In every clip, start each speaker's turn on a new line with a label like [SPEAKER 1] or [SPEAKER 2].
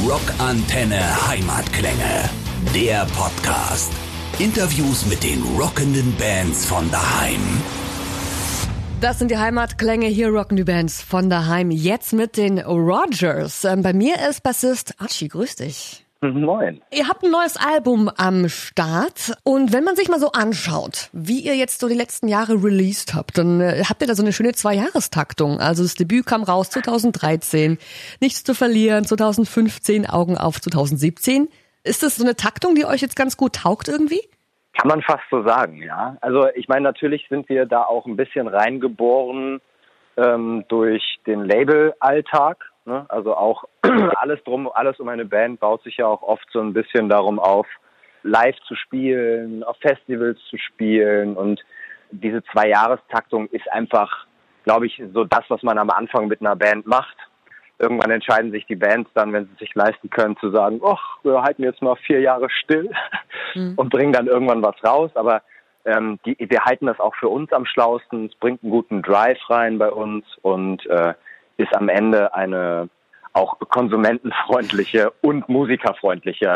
[SPEAKER 1] Rockantenne Heimatklänge. Der Podcast. Interviews mit den rockenden Bands von daheim.
[SPEAKER 2] Das sind die Heimatklänge hier rocken die Bands von daheim. Jetzt mit den Rogers. Ähm, bei mir ist Bassist Archie. Grüß dich.
[SPEAKER 3] Moin.
[SPEAKER 2] Ihr habt ein neues Album am Start und wenn man sich mal so anschaut, wie ihr jetzt so die letzten Jahre released habt, dann äh, habt ihr da so eine schöne Zwei-Jahrestaktung. Also das Debüt kam raus 2013, Nichts zu verlieren 2015, Augen auf 2017. Ist das so eine Taktung, die euch jetzt ganz gut taugt irgendwie?
[SPEAKER 3] Kann man fast so sagen, ja. Also ich meine, natürlich sind wir da auch ein bisschen reingeboren ähm, durch den Label-Alltag. Ne? Also auch alles drum, alles um eine Band baut sich ja auch oft so ein bisschen darum auf, live zu spielen, auf Festivals zu spielen und diese Zwei-Jahrestaktung ist einfach, glaube ich, so das, was man am Anfang mit einer Band macht. Irgendwann entscheiden sich die Bands dann, wenn sie sich leisten können, zu sagen, ach, wir halten jetzt mal vier Jahre still mhm. und bringen dann irgendwann was raus. Aber ähm, die, wir halten das auch für uns am schlausten. Es bringt einen guten Drive rein bei uns und äh, ist am Ende eine auch konsumentenfreundliche und musikerfreundliche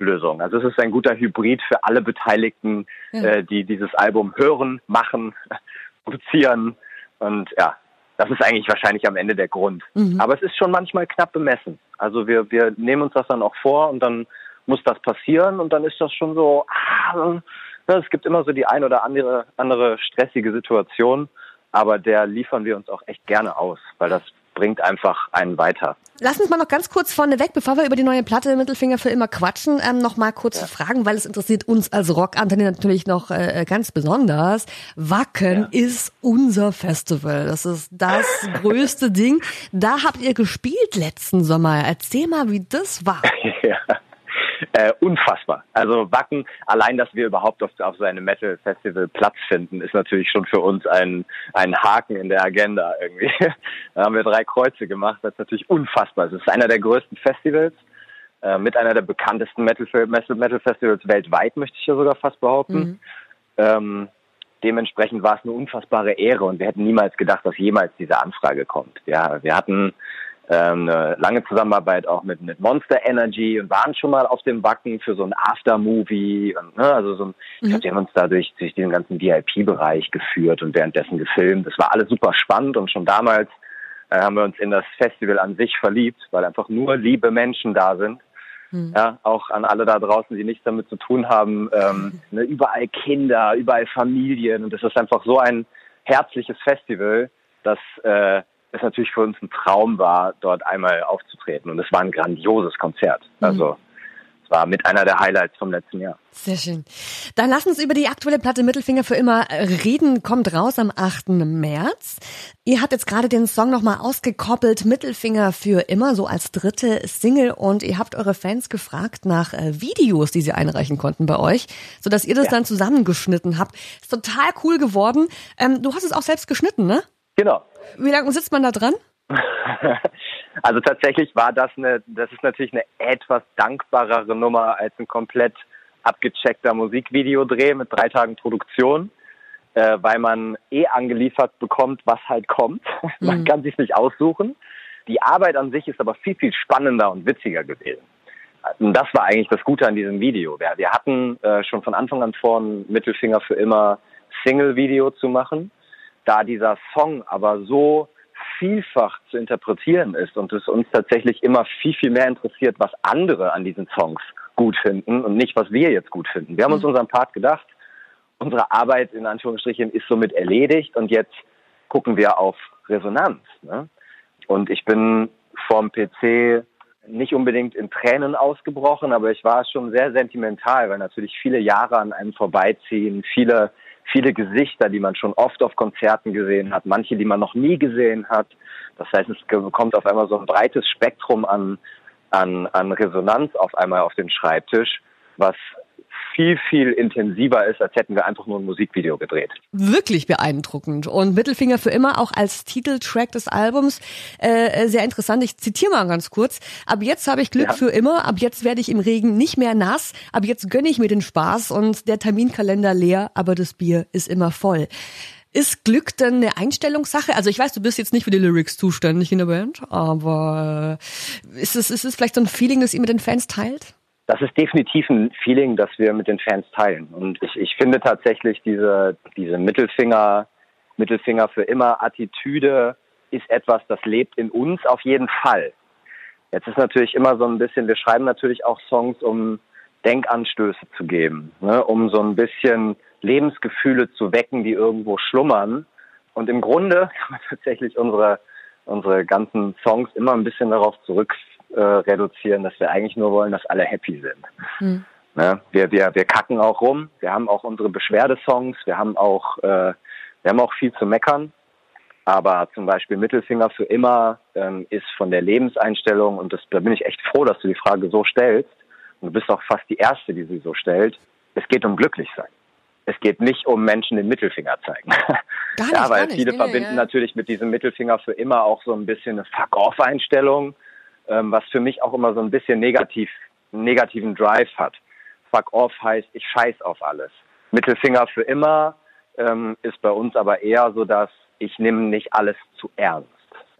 [SPEAKER 3] äh, Lösung. Also es ist ein guter Hybrid für alle Beteiligten, ja. äh, die dieses Album hören, machen, produzieren und ja, das ist eigentlich wahrscheinlich am Ende der Grund. Mhm. Aber es ist schon manchmal knapp bemessen. Also wir, wir nehmen uns das dann auch vor und dann muss das passieren und dann ist das schon so, ah, es gibt immer so die ein oder andere, andere stressige Situation aber der liefern wir uns auch echt gerne aus, weil das bringt einfach einen weiter.
[SPEAKER 2] Lass uns mal noch ganz kurz vorneweg, bevor wir über die neue Platte Mittelfinger für immer quatschen, ähm, noch mal kurz ja. fragen, weil es interessiert uns als Rockantenne natürlich noch äh, ganz besonders. Wacken ja. ist unser Festival. Das ist das größte Ding. Da habt ihr gespielt letzten Sommer. Erzähl mal, wie das war.
[SPEAKER 3] ja äh, unfassbar. Also Wacken, allein, dass wir überhaupt auf, auf so einem Metal-Festival Platz finden, ist natürlich schon für uns ein, ein Haken in der Agenda irgendwie. da haben wir drei Kreuze gemacht, das ist natürlich unfassbar. Es ist einer der größten Festivals, äh, mit einer der bekanntesten Metal-Festivals weltweit, möchte ich ja sogar fast behaupten. Mhm. Ähm, dementsprechend war es eine unfassbare Ehre und wir hätten niemals gedacht, dass jemals diese Anfrage kommt. Ja, wir hatten ähm, eine lange Zusammenarbeit auch mit, mit Monster Energy und waren schon mal auf dem Wacken für so ein Aftermovie und ne, also so ein, mhm. ich glaube, die haben uns da durch, durch diesen ganzen VIP-Bereich geführt und währenddessen gefilmt. Das war alles super spannend und schon damals äh, haben wir uns in das Festival an sich verliebt, weil einfach nur liebe Menschen da sind. Mhm. Ja, auch an alle da draußen, die nichts damit zu tun haben. Ähm, ne, überall Kinder, überall Familien und das ist einfach so ein herzliches Festival, dass äh, es natürlich für uns ein Traum war, dort einmal aufzutreten. Und es war ein grandioses Konzert. Mhm. Also es war mit einer der Highlights vom letzten Jahr.
[SPEAKER 2] Sehr schön. Dann lass uns über die aktuelle Platte Mittelfinger für immer reden. Kommt raus am 8. März. Ihr habt jetzt gerade den Song nochmal ausgekoppelt, Mittelfinger für immer, so als dritte Single. Und ihr habt eure Fans gefragt nach äh, Videos, die sie einreichen konnten bei euch, sodass ihr das ja. dann zusammengeschnitten habt. Ist total cool geworden. Ähm, du hast es auch selbst geschnitten, ne?
[SPEAKER 3] Genau.
[SPEAKER 2] Wie lange sitzt man da dran?
[SPEAKER 3] also tatsächlich war das eine, das ist natürlich eine etwas dankbarere Nummer als ein komplett abgecheckter Musikvideodreh mit drei Tagen Produktion, äh, weil man eh angeliefert bekommt, was halt kommt. Mhm. Man kann sich nicht aussuchen. Die Arbeit an sich ist aber viel, viel spannender und witziger gewesen. Und das war eigentlich das Gute an diesem Video. Wir, wir hatten äh, schon von Anfang an vor, ein Mittelfinger für immer Single-Video zu machen da dieser Song aber so vielfach zu interpretieren ist und es uns tatsächlich immer viel, viel mehr interessiert, was andere an diesen Songs gut finden und nicht, was wir jetzt gut finden. Wir haben uns mhm. unseren Part gedacht, unsere Arbeit in Anführungsstrichen ist somit erledigt und jetzt gucken wir auf Resonanz. Ne? Und ich bin vom PC nicht unbedingt in Tränen ausgebrochen, aber ich war schon sehr sentimental, weil natürlich viele Jahre an einem vorbeiziehen, viele viele Gesichter, die man schon oft auf Konzerten gesehen hat, manche, die man noch nie gesehen hat. Das heißt, es kommt auf einmal so ein breites Spektrum an, an, an Resonanz auf einmal auf den Schreibtisch, was viel, viel intensiver ist, als hätten wir einfach nur ein Musikvideo gedreht.
[SPEAKER 2] Wirklich beeindruckend. Und Mittelfinger für immer auch als Titeltrack des Albums. Äh, sehr interessant. Ich zitiere mal ganz kurz. Ab jetzt habe ich Glück ja. für immer. Ab jetzt werde ich im Regen nicht mehr nass. Ab jetzt gönne ich mir den Spaß und der Terminkalender leer, aber das Bier ist immer voll. Ist Glück denn eine Einstellungssache? Also ich weiß, du bist jetzt nicht für die Lyrics zuständig in der Band, aber ist es, ist es vielleicht so ein Feeling, das ihr mit den Fans teilt?
[SPEAKER 3] Das ist definitiv ein Feeling, das wir mit den Fans teilen. Und ich, ich finde tatsächlich diese, diese Mittelfinger, Mittelfinger für immer Attitüde ist etwas, das lebt in uns auf jeden Fall. Jetzt ist natürlich immer so ein bisschen, wir schreiben natürlich auch Songs, um Denkanstöße zu geben, ne, um so ein bisschen Lebensgefühle zu wecken, die irgendwo schlummern. Und im Grunde kann man tatsächlich unsere, unsere ganzen Songs immer ein bisschen darauf zurück äh, reduzieren, dass wir eigentlich nur wollen, dass alle happy sind. Mhm. Ne? Wir, wir, wir kacken auch rum, wir haben auch unsere Beschwerdesongs, wir haben auch, äh, wir haben auch viel zu meckern. Aber zum Beispiel Mittelfinger für immer ähm, ist von der Lebenseinstellung, und das, da bin ich echt froh, dass du die Frage so stellst, und du bist auch fast die Erste, die sie so stellt, es geht um Glücklichsein. Es geht nicht um Menschen den Mittelfinger zeigen.
[SPEAKER 2] Gar nicht, ja,
[SPEAKER 3] weil viele
[SPEAKER 2] nicht.
[SPEAKER 3] verbinden
[SPEAKER 2] ja.
[SPEAKER 3] natürlich mit diesem Mittelfinger für immer auch so ein bisschen eine Fuck-off-Einstellung, ähm, was für mich auch immer so ein bisschen negativ, negativen Drive hat. Fuck-off heißt, ich scheiß auf alles. Mittelfinger für immer ähm, ist bei uns aber eher so, dass ich nehme nicht alles zu ernst,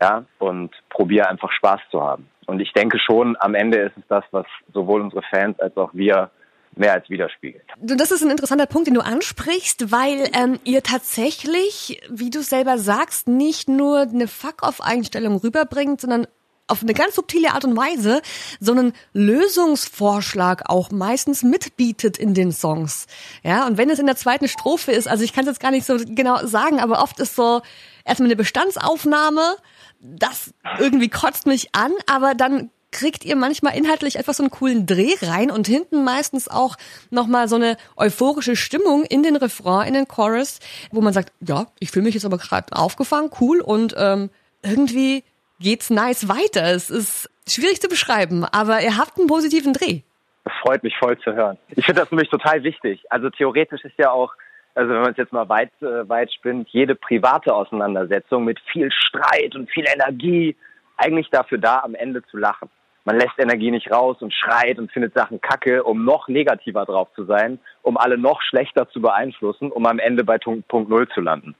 [SPEAKER 3] ja, und probiere einfach Spaß zu haben. Und ich denke schon, am Ende ist es das, was sowohl unsere Fans als auch wir mehr als widerspiegelt.
[SPEAKER 2] Das ist ein interessanter Punkt, den du ansprichst, weil ähm, ihr tatsächlich, wie du selber sagst, nicht nur eine Fuck-off-Einstellung rüberbringt, sondern auf eine ganz subtile Art und Weise so einen Lösungsvorschlag auch meistens mitbietet in den Songs. Ja, und wenn es in der zweiten Strophe ist, also ich kann es jetzt gar nicht so genau sagen, aber oft ist so erstmal eine Bestandsaufnahme, das irgendwie kotzt mich an, aber dann kriegt ihr manchmal inhaltlich etwas so einen coolen Dreh rein und hinten meistens auch nochmal so eine euphorische Stimmung in den Refrain, in den Chorus, wo man sagt, ja, ich fühle mich jetzt aber gerade aufgefangen, cool und ähm, irgendwie geht's nice weiter. Es ist schwierig zu beschreiben, aber ihr habt einen positiven Dreh.
[SPEAKER 3] Das freut mich voll zu hören. Ich finde das nämlich total wichtig. Also theoretisch ist ja auch, also wenn man es jetzt mal weit, äh, weit spinnt, jede private Auseinandersetzung mit viel Streit und viel Energie eigentlich dafür da, am Ende zu lachen. Man lässt Energie nicht raus und schreit und findet Sachen kacke, um noch negativer drauf zu sein, um alle noch schlechter zu beeinflussen, um am Ende bei Punkt Null zu landen.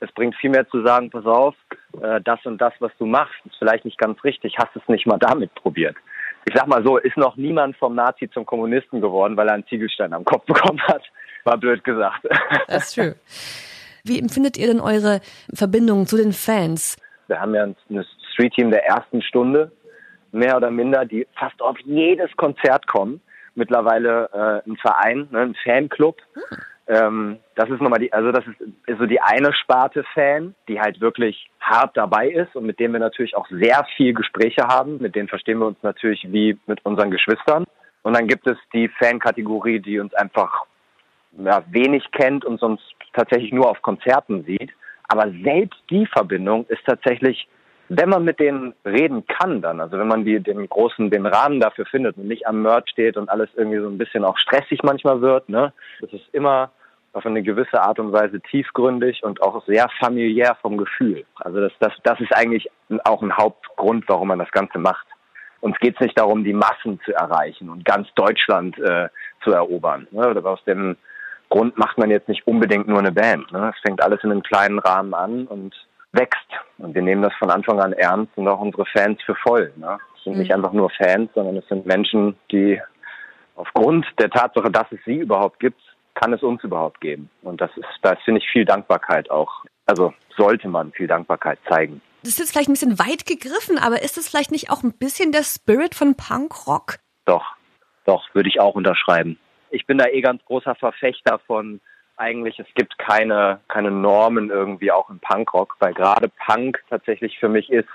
[SPEAKER 3] Es bringt viel mehr zu sagen, pass auf, äh, das und das, was du machst, ist vielleicht nicht ganz richtig, hast es nicht mal damit probiert. Ich sag mal so, ist noch niemand vom Nazi zum Kommunisten geworden, weil er einen Ziegelstein am Kopf bekommen hat. War blöd gesagt.
[SPEAKER 2] Das ist schön. Wie empfindet ihr denn eure Verbindung zu den Fans?
[SPEAKER 3] Wir haben ja ein Street-Team der ersten Stunde, mehr oder minder, die fast auf jedes Konzert kommen. Mittlerweile äh, ein Verein, ne, ein Fanclub. Hm. Ähm, das ist nochmal die, also das ist, ist so die eine Sparte Fan, die halt wirklich hart dabei ist und mit dem wir natürlich auch sehr viel Gespräche haben. Mit denen verstehen wir uns natürlich wie mit unseren Geschwistern. Und dann gibt es die Fankategorie, die uns einfach ja, wenig kennt und uns tatsächlich nur auf Konzerten sieht. Aber selbst die Verbindung ist tatsächlich, wenn man mit denen reden kann dann, also wenn man die, den großen, den Rahmen dafür findet und nicht am Merch steht und alles irgendwie so ein bisschen auch stressig manchmal wird, ne, das ist immer auf eine gewisse Art und Weise tiefgründig und auch sehr familiär vom Gefühl. Also das, das, das ist eigentlich auch ein Hauptgrund, warum man das Ganze macht. Uns geht es nicht darum, die Massen zu erreichen und ganz Deutschland äh, zu erobern. Ne? Aus dem Grund macht man jetzt nicht unbedingt nur eine Band. Ne? Es fängt alles in einem kleinen Rahmen an und wächst. Und wir nehmen das von Anfang an ernst und auch unsere Fans für voll. Ne? Es sind mhm. nicht einfach nur Fans, sondern es sind Menschen, die aufgrund der Tatsache, dass es sie überhaupt gibt, kann es uns überhaupt geben. Und das ist, da finde ich viel Dankbarkeit auch. Also sollte man viel Dankbarkeit zeigen.
[SPEAKER 2] Das ist jetzt vielleicht ein bisschen weit gegriffen, aber ist es vielleicht nicht auch ein bisschen der Spirit von Punkrock?
[SPEAKER 3] Doch, doch, würde ich auch unterschreiben. Ich bin da eh ganz großer Verfechter von eigentlich, es gibt keine, keine Normen irgendwie auch im Punkrock, weil gerade Punk tatsächlich für mich ist,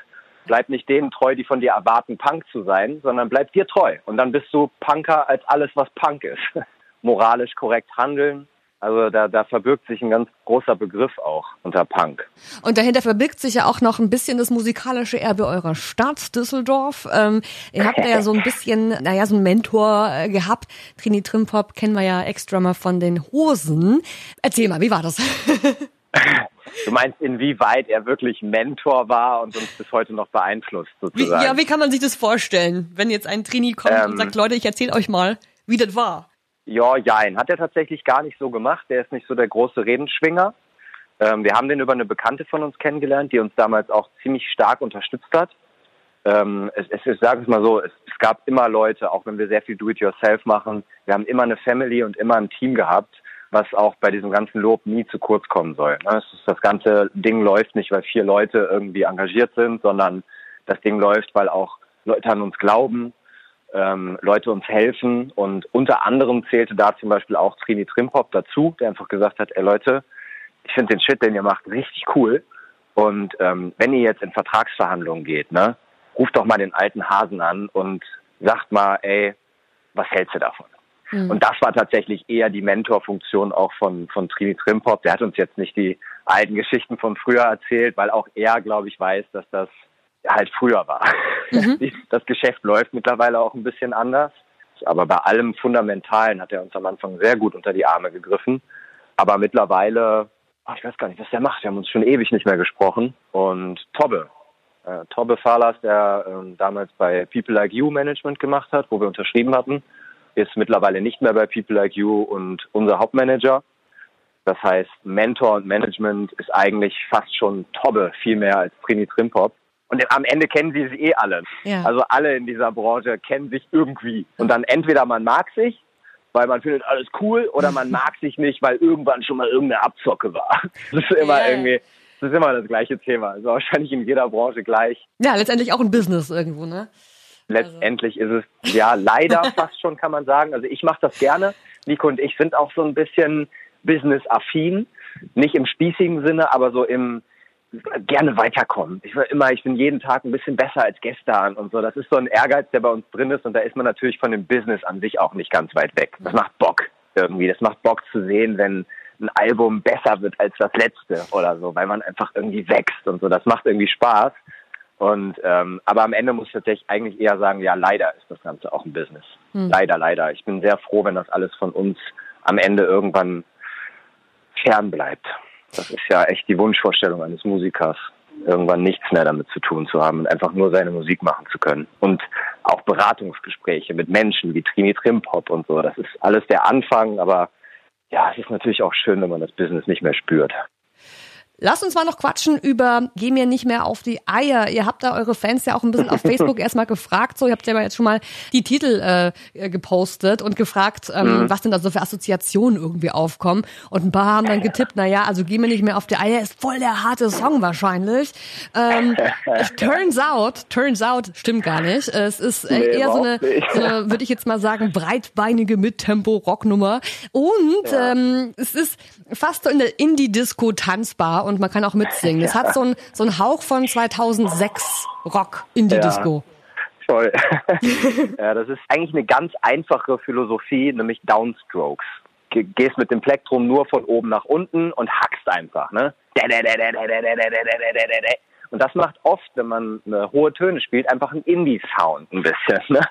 [SPEAKER 3] bleib nicht denen treu, die von dir erwarten, Punk zu sein, sondern bleib dir treu. Und dann bist du Punker als alles, was Punk ist. Moralisch korrekt handeln. Also da, da verbirgt sich ein ganz großer Begriff auch unter Punk.
[SPEAKER 2] Und dahinter verbirgt sich ja auch noch ein bisschen das musikalische Erbe eurer Stadt, Düsseldorf. Ähm, ihr habt ja so ein bisschen, naja, so einen Mentor äh, gehabt. Trini Trimpop kennen wir ja mal von den Hosen. Erzähl mal, wie war das?
[SPEAKER 3] Du meinst, inwieweit er wirklich Mentor war und uns bis heute noch beeinflusst, sozusagen?
[SPEAKER 2] Wie, ja, wie kann man sich das vorstellen, wenn jetzt ein Trini kommt ähm, und sagt, Leute, ich erzähle euch mal, wie das war?
[SPEAKER 3] Ja, jein. Hat er tatsächlich gar nicht so gemacht. Der ist nicht so der große Redenschwinger. Ähm, wir haben den über eine Bekannte von uns kennengelernt, die uns damals auch ziemlich stark unterstützt hat. Ähm, es, es, ich sage es mal so, es, es gab immer Leute, auch wenn wir sehr viel Do-it-yourself machen, wir haben immer eine Family und immer ein Team gehabt, was auch bei diesem ganzen Lob nie zu kurz kommen soll. Ne? Ist, das ganze Ding läuft nicht, weil vier Leute irgendwie engagiert sind, sondern das Ding läuft, weil auch Leute an uns glauben, ähm, Leute uns helfen und unter anderem zählte da zum Beispiel auch Trini Trimpop dazu, der einfach gesagt hat, ey Leute, ich finde den Shit, den ihr macht, richtig cool und ähm, wenn ihr jetzt in Vertragsverhandlungen geht, ne, ruft doch mal den alten Hasen an und sagt mal, ey, was hältst du davon? Mhm. Und das war tatsächlich eher die Mentorfunktion auch von, von Trini Trimpop. Der hat uns jetzt nicht die alten Geschichten von früher erzählt, weil auch er, glaube ich, weiß, dass das halt früher war. Mhm. Das Geschäft läuft mittlerweile auch ein bisschen anders. Aber bei allem Fundamentalen hat er uns am Anfang sehr gut unter die Arme gegriffen. Aber mittlerweile, ach, ich weiß gar nicht, was der macht. Wir haben uns schon ewig nicht mehr gesprochen. Und Tobbe, äh, Tobbe Falas, der äh, damals bei People Like You Management gemacht hat, wo wir unterschrieben hatten, ist mittlerweile nicht mehr bei People Like You und unser Hauptmanager. Das heißt, Mentor und Management ist eigentlich fast schon Tobbe, viel mehr als Trini Trimpop. Und am Ende kennen sie sich eh alle. Ja. Also alle in dieser Branche kennen sich irgendwie. Und dann entweder man mag sich, weil man findet alles cool, oder man mag sich nicht, weil irgendwann schon mal irgendeine Abzocke war. Das ist immer yeah. irgendwie, das ist immer das gleiche Thema. Also wahrscheinlich in jeder Branche gleich.
[SPEAKER 2] Ja, letztendlich auch ein Business irgendwo, ne?
[SPEAKER 3] Letztendlich also. ist es ja leider fast schon, kann man sagen. Also ich mache das gerne. Nico und ich sind auch so ein bisschen business-affin. Nicht im spießigen Sinne, aber so im gerne weiterkommen. Ich will immer, ich bin jeden Tag ein bisschen besser als gestern und so. Das ist so ein Ehrgeiz, der bei uns drin ist und da ist man natürlich von dem Business an sich auch nicht ganz weit weg. Das macht Bock irgendwie. Das macht Bock zu sehen, wenn ein Album besser wird als das letzte oder so, weil man einfach irgendwie wächst und so. Das macht irgendwie Spaß. Und ähm, aber am Ende muss ich tatsächlich eigentlich eher sagen, ja, leider ist das Ganze auch ein Business. Hm. Leider, leider. Ich bin sehr froh, wenn das alles von uns am Ende irgendwann fern bleibt. Das ist ja echt die Wunschvorstellung eines Musikers, irgendwann nichts mehr damit zu tun zu haben und einfach nur seine Musik machen zu können. Und auch Beratungsgespräche mit Menschen wie Trini Trimpop und so. Das ist alles der Anfang, aber ja, es ist natürlich auch schön, wenn man das Business nicht mehr spürt.
[SPEAKER 2] Lass uns mal noch quatschen über Geh mir nicht mehr auf die Eier. Ihr habt da eure Fans ja auch ein bisschen auf Facebook erstmal gefragt. So, ihr habt ja jetzt schon mal die Titel äh, gepostet und gefragt, ähm, mhm. was denn da so für Assoziationen irgendwie aufkommen. Und ein paar haben dann getippt, na ja, also Geh mir nicht mehr auf die Eier ist voll der harte Song wahrscheinlich. Ähm, turns out, turns out, stimmt gar nicht. Es ist äh, nee, eher so eine, so eine würde ich jetzt mal sagen, breitbeinige Mittempo-Rocknummer. Und ja. ähm, es ist fast so in der Indie-Disco tanzbar und man kann auch mitsingen. Es hat so einen so einen Hauch von 2006 Rock in die ja. Disco.
[SPEAKER 3] Toll. ja, das ist eigentlich eine ganz einfache Philosophie, nämlich Downstrokes. Gehst mit dem Plektrum nur von oben nach unten und hackst einfach, ne? Und das macht oft, wenn man hohe Töne spielt, einfach einen Indie-Sound ein bisschen. Ne?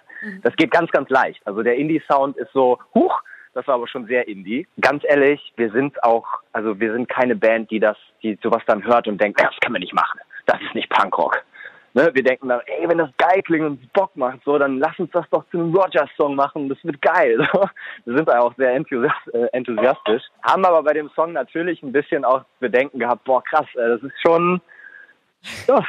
[SPEAKER 3] Das geht ganz, ganz leicht. Also der Indie-Sound ist so, huch, das war aber schon sehr Indie. Ganz ehrlich, wir sind auch, also wir sind keine Band, die das, die sowas dann hört und denkt, das kann man nicht machen. Das ist nicht Punkrock. Ne? Wir denken dann, ey, wenn das geil klingt und Bock macht, so, dann lass uns das doch zu einem Rogers-Song machen, das wird geil. Wir sind da auch sehr äh, enthusiastisch. Haben aber bei dem Song natürlich ein bisschen auch Bedenken gehabt, boah, krass, äh, das ist schon, ja,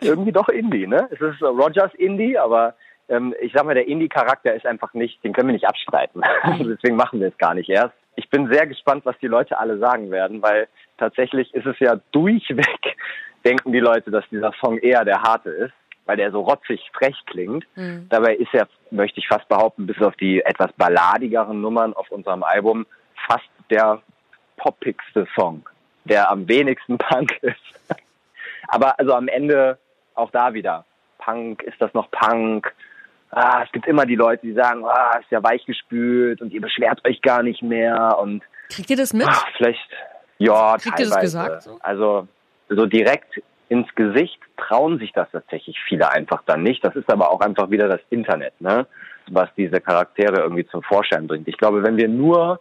[SPEAKER 3] irgendwie doch Indie, ne? Es ist Rogers Indie, aber ähm, ich sag mal, der Indie-Charakter ist einfach nicht, den können wir nicht abstreiten. Deswegen machen wir es gar nicht erst. Ich bin sehr gespannt, was die Leute alle sagen werden, weil tatsächlich ist es ja durchweg, denken die Leute, dass dieser Song eher der harte ist, weil der so rotzig frech klingt. Mhm. Dabei ist er, möchte ich fast behaupten, bis auf die etwas balladigeren Nummern auf unserem Album fast der poppigste Song, der am wenigsten Punk ist. Aber also am Ende auch da wieder. Punk, ist das noch Punk? Ah, es gibt immer die Leute, die sagen, ah, ist ja weichgespült und ihr beschwert euch gar nicht mehr und
[SPEAKER 2] kriegt ihr das mit? Ach,
[SPEAKER 3] vielleicht, ja,
[SPEAKER 2] kriegt teilweise. ihr das gesagt? So?
[SPEAKER 3] Also so direkt ins Gesicht trauen sich das tatsächlich viele einfach dann nicht. Das ist aber auch einfach wieder das Internet, ne? was diese Charaktere irgendwie zum Vorschein bringt. Ich glaube, wenn wir nur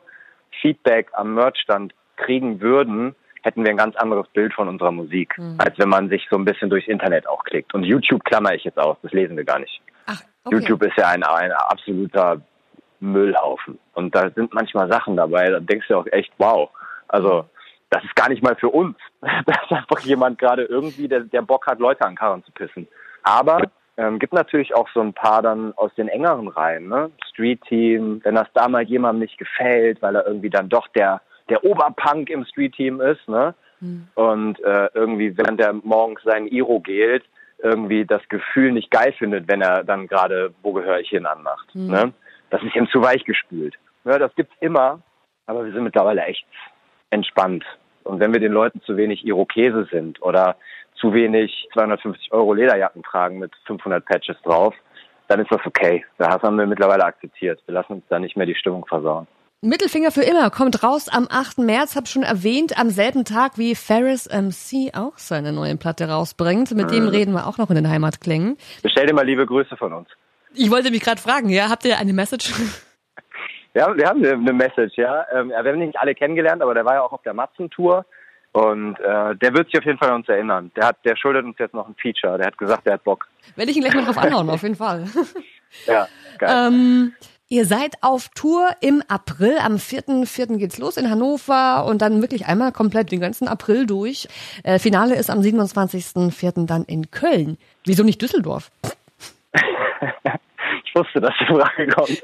[SPEAKER 3] Feedback am Merchstand kriegen würden, hätten wir ein ganz anderes Bild von unserer Musik, mhm. als wenn man sich so ein bisschen durchs Internet auch klickt. Und YouTube klammer ich jetzt aus, das lesen wir gar nicht. Okay. YouTube ist ja ein, ein absoluter Müllhaufen. Und da sind manchmal Sachen dabei, da denkst du auch echt, wow. Also das ist gar nicht mal für uns. Das ist einfach jemand gerade irgendwie, der, der Bock hat, Leute an Karren zu pissen. Aber ähm, gibt natürlich auch so ein paar dann aus den engeren Reihen, ne? Street Team, wenn das da mal jemandem nicht gefällt, weil er irgendwie dann doch der der Oberpunk im Street Team ist, ne? Mhm. Und äh, irgendwie, während er morgens seinen Iro gelt, irgendwie das Gefühl nicht geil findet, wenn er dann gerade Wo gehöre ich hin anmacht. Mhm. Ne? Das ist ihm zu weich gespült. Ja, das gibt's immer, aber wir sind mittlerweile echt entspannt. Und wenn wir den Leuten zu wenig Irokese sind oder zu wenig 250 Euro Lederjacken tragen mit 500 Patches drauf, dann ist das okay. Das haben wir mittlerweile akzeptiert. Wir lassen uns da nicht mehr die Stimmung versauen.
[SPEAKER 2] Mittelfinger für immer kommt raus am 8. März, hab schon erwähnt, am selben Tag wie Ferris MC auch seine neue Platte rausbringt. Mit dem mhm. reden wir auch noch in den Heimatklängen.
[SPEAKER 3] Bestell dir mal liebe Grüße von uns.
[SPEAKER 2] Ich wollte mich gerade fragen, ja, habt ihr eine Message?
[SPEAKER 3] Ja, wir haben eine Message, ja. Ähm, wir haben ihn nicht alle kennengelernt, aber der war ja auch auf der Matzen-Tour. Und äh, der wird sich auf jeden Fall an uns erinnern. Der hat, der schuldet uns jetzt noch ein Feature. Der hat gesagt, der hat Bock.
[SPEAKER 2] Werde ich ihn gleich mal drauf anhauen, auf jeden Fall.
[SPEAKER 3] Ja, geil.
[SPEAKER 2] Ähm, ihr seid auf Tour im April. Am 4.4. geht's los in Hannover und dann wirklich einmal komplett den ganzen April durch. Äh, Finale ist am 27.4. dann in Köln. Wieso nicht Düsseldorf?
[SPEAKER 3] ich wusste, dass die Frage kommt.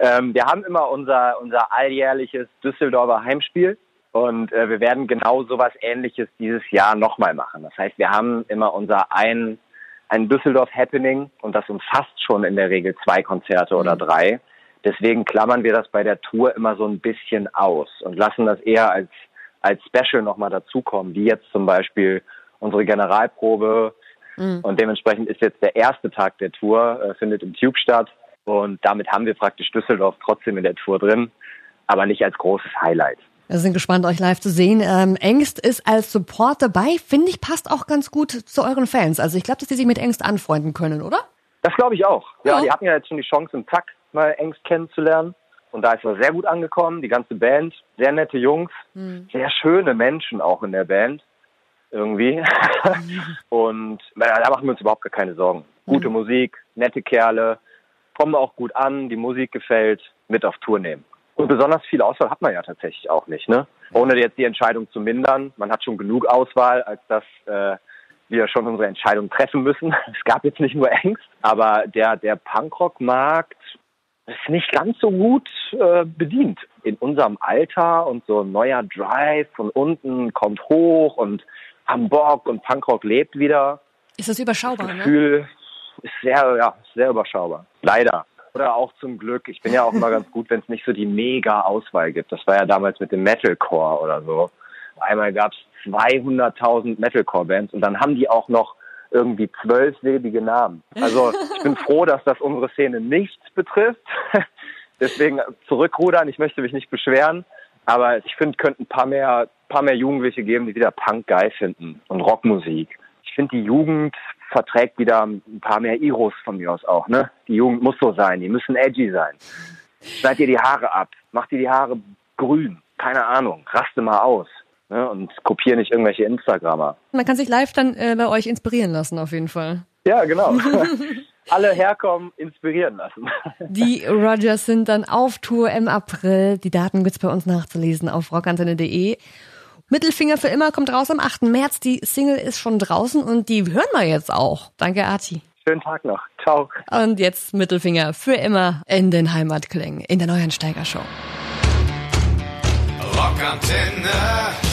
[SPEAKER 3] Ähm, wir haben immer unser, unser alljährliches Düsseldorfer Heimspiel. Und äh, wir werden genau sowas ähnliches dieses Jahr nochmal machen. Das heißt, wir haben immer unser ein, ein Düsseldorf Happening und das umfasst schon in der Regel zwei Konzerte oder mhm. drei. Deswegen klammern wir das bei der Tour immer so ein bisschen aus und lassen das eher als, als Special nochmal dazukommen, wie jetzt zum Beispiel unsere Generalprobe. Mhm. Und dementsprechend ist jetzt der erste Tag der Tour, äh, findet im Tube statt. Und damit haben wir praktisch Düsseldorf trotzdem in der Tour drin, aber nicht als großes Highlight.
[SPEAKER 2] Wir sind gespannt, euch live zu sehen. Ähm, Engst ist als Support dabei. Finde ich, passt auch ganz gut zu euren Fans. Also ich glaube, dass die sich mit Engst anfreunden können, oder?
[SPEAKER 3] Das glaube ich auch. Ja, ja, die hatten ja jetzt schon die Chance, im Takt mal Engst kennenzulernen. Und da ist er sehr gut angekommen, die ganze Band. Sehr nette Jungs, hm. sehr schöne Menschen auch in der Band. Irgendwie. Und da machen wir uns überhaupt gar keine Sorgen. Gute hm. Musik, nette Kerle, kommen auch gut an, die Musik gefällt, mit auf Tour nehmen. Und besonders viel Auswahl hat man ja tatsächlich auch nicht, ne? Ohne jetzt die Entscheidung zu mindern. Man hat schon genug Auswahl, als dass äh, wir schon unsere Entscheidung treffen müssen. Es gab jetzt nicht nur Ängst, aber der, der Punkrock-Markt ist nicht ganz so gut äh, bedient. In unserem Alter und so ein neuer Drive von unten kommt hoch und Hamburg und Punkrock lebt wieder.
[SPEAKER 2] Ist das überschaubar,
[SPEAKER 3] das ne? Gefühl, ne? ist sehr, ja, sehr überschaubar. Leider. Oder auch zum Glück. Ich bin ja auch immer ganz gut, wenn es nicht so die mega Auswahl gibt. Das war ja damals mit dem Metalcore oder so. Einmal gab es 200.000 Metalcore-Bands und dann haben die auch noch irgendwie zwölfsilbige Namen. Also ich bin froh, dass das unsere Szene nicht betrifft. Deswegen zurückrudern, ich möchte mich nicht beschweren. Aber ich finde, könnten ein paar mehr, paar mehr Jugendliche geben, die wieder Punk geil finden und Rockmusik. Ich finde, die Jugend verträgt wieder ein paar mehr Iros von mir aus auch, ne? Die Jugend muss so sein, die müssen edgy sein. Schneid dir die Haare ab, mach dir die Haare grün, keine Ahnung, raste mal aus. Ne? Und kopiere nicht irgendwelche Instagrammer.
[SPEAKER 2] Man kann sich live dann äh, bei euch inspirieren lassen, auf jeden Fall.
[SPEAKER 3] Ja, genau. Alle herkommen, inspirieren lassen.
[SPEAKER 2] Die Rogers sind dann auf Tour im April. Die Daten gibt's bei uns nachzulesen auf rockantenne.de. Mittelfinger für immer kommt raus am 8. März. Die Single ist schon draußen und die hören wir jetzt auch. Danke, Arti.
[SPEAKER 3] Schönen Tag noch. Ciao.
[SPEAKER 2] Und jetzt Mittelfinger für immer in den Heimatklängen in der neuen Steigershow. Rockantenne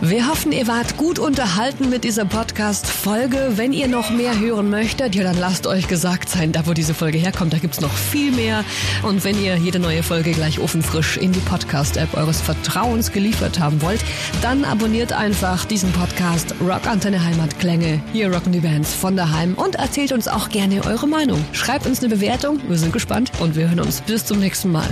[SPEAKER 2] wir hoffen, ihr wart gut unterhalten mit dieser Podcast-Folge. Wenn ihr noch mehr hören möchtet, ja, dann lasst euch gesagt sein, da wo diese Folge herkommt, da gibt's noch viel mehr. Und wenn ihr jede neue Folge gleich ofenfrisch in die Podcast-App eures Vertrauens geliefert haben wollt, dann abonniert einfach diesen Podcast Rock Antenne Heimatklänge. Hier rocken die Bands von daheim und erzählt uns auch gerne eure Meinung. Schreibt uns eine Bewertung, wir sind gespannt und wir hören uns bis zum nächsten Mal.